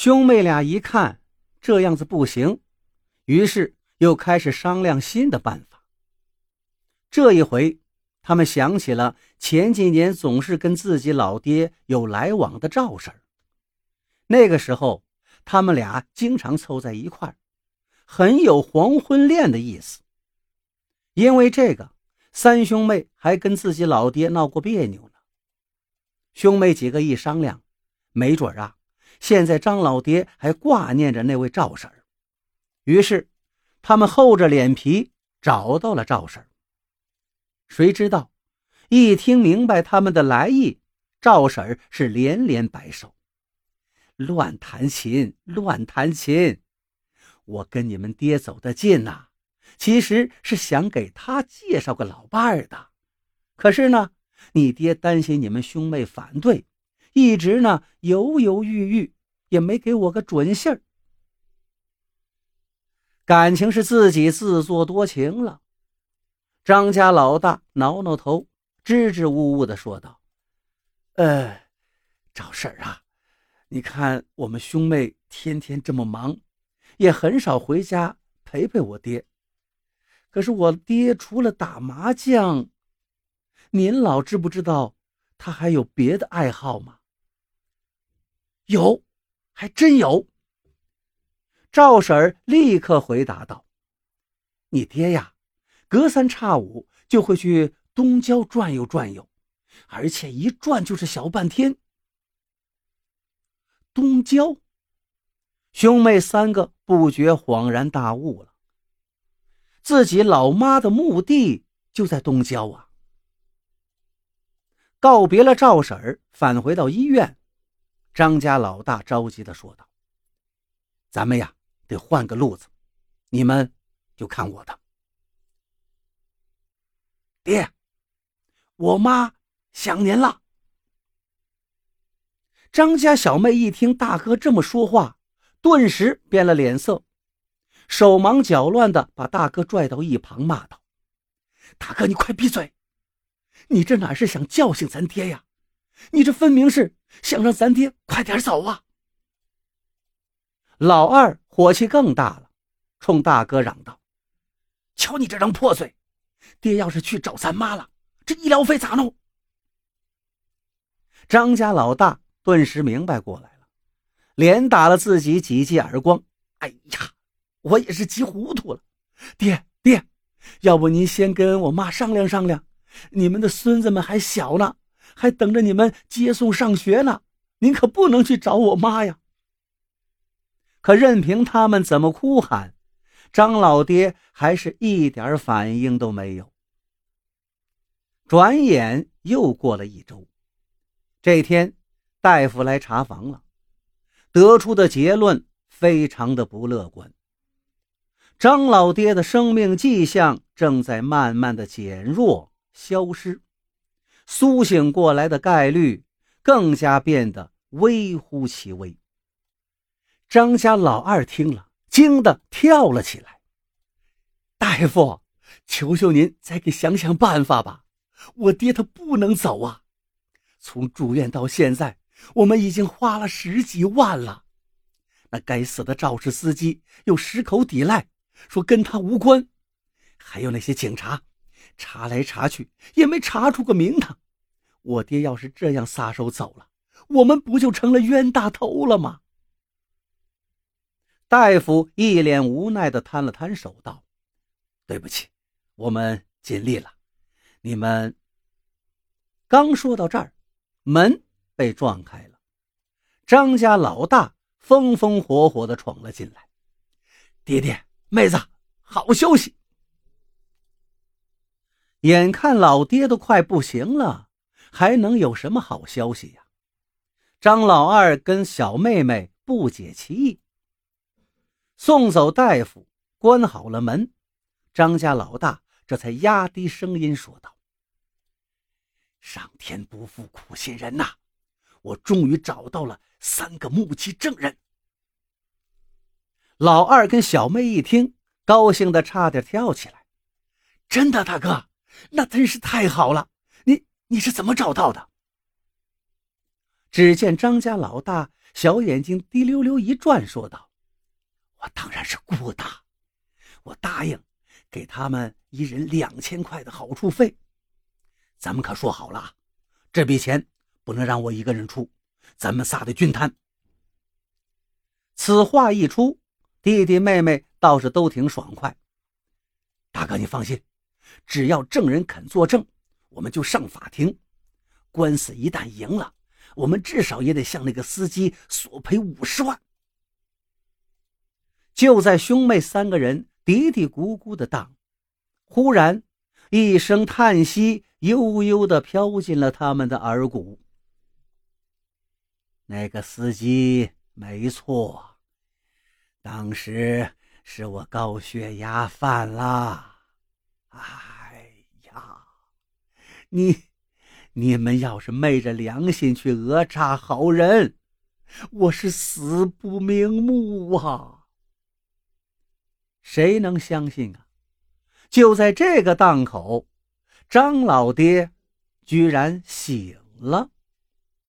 兄妹俩一看这样子不行，于是又开始商量新的办法。这一回，他们想起了前几年总是跟自己老爹有来往的赵婶。那个时候，他们俩经常凑在一块，很有黄昏恋的意思。因为这个，三兄妹还跟自己老爹闹过别扭呢。兄妹几个一商量，没准啊，现在张老爹还挂念着那位赵婶儿。于是，他们厚着脸皮找到了赵婶儿。谁知道，一听明白他们的来意，赵婶儿是连连摆手。乱弹琴，乱弹琴！我跟你们爹走得近呐，其实是想给他介绍个老伴儿的。可是呢，你爹担心你们兄妹反对，一直呢犹犹豫豫，也没给我个准信儿。感情是自己自作多情了。张家老大挠挠头，支支吾吾的说道：“呃，赵婶啊。”你看，我们兄妹天天这么忙，也很少回家陪陪我爹。可是我爹除了打麻将，您老知不知道他还有别的爱好吗？有，还真有。赵婶儿立刻回答道：“你爹呀，隔三差五就会去东郊转悠转悠，而且一转就是小半天。”东郊，兄妹三个不觉恍然大悟了。自己老妈的墓地就在东郊啊！告别了赵婶儿，返回到医院，张家老大着急的说道：“咱们呀，得换个路子，你们就看我的。”爹，我妈想您了。张家小妹一听大哥这么说话，顿时变了脸色，手忙脚乱的把大哥拽到一旁，骂道：“大哥，你快闭嘴！你这哪是想叫醒咱爹呀？你这分明是想让咱爹快点走啊！”老二火气更大了，冲大哥嚷道：“瞧你这张破嘴！爹要是去找咱妈了，这医疗费咋弄？”张家老大。顿时明白过来了，连打了自己几记耳光。哎呀，我也是急糊涂了。爹爹，要不您先跟我妈商量商量，你们的孙子们还小呢，还等着你们接送上学呢。您可不能去找我妈呀。可任凭他们怎么哭喊，张老爹还是一点反应都没有。转眼又过了一周，这天。大夫来查房了，得出的结论非常的不乐观。张老爹的生命迹象正在慢慢的减弱消失，苏醒过来的概率更加变得微乎其微。张家老二听了，惊得跳了起来：“大夫，求求您再给想想办法吧！我爹他不能走啊！从住院到现在。”我们已经花了十几万了，那该死的肇事司机又矢口抵赖，说跟他无关，还有那些警察，查来查去也没查出个名堂。我爹要是这样撒手走了，我们不就成了冤大头了吗？大夫一脸无奈的摊了摊手，道：“对不起，我们尽力了。你们……”刚说到这儿，门。被撞开了，张家老大风风火火的闯了进来。爹爹，妹子，好消息！眼看老爹都快不行了，还能有什么好消息呀？张老二跟小妹妹不解其意。送走大夫，关好了门，张家老大这才压低声音说道：“上天不负苦心人呐！”我终于找到了三个目击证人。老二跟小妹一听，高兴的差点跳起来。真的，大哥，那真是太好了！你你是怎么找到的？只见张家老大小眼睛滴溜溜一转，说道：“我当然是顾的，我答应给他们一人两千块的好处费。咱们可说好了，这笔钱不能让我一个人出，咱们仨得均摊。”此话一出，弟弟妹妹倒是都挺爽快。大哥，你放心，只要证人肯作证，我们就上法庭。官司一旦赢了，我们至少也得向那个司机索赔五十万。就在兄妹三个人嘀嘀咕咕的当，忽然一声叹息悠悠的飘进了他们的耳骨。那个司机没错，当时是我高血压犯了。哎呀，你！你们要是昧着良心去讹诈好人，我是死不瞑目啊！谁能相信啊？就在这个档口，张老爹居然醒了。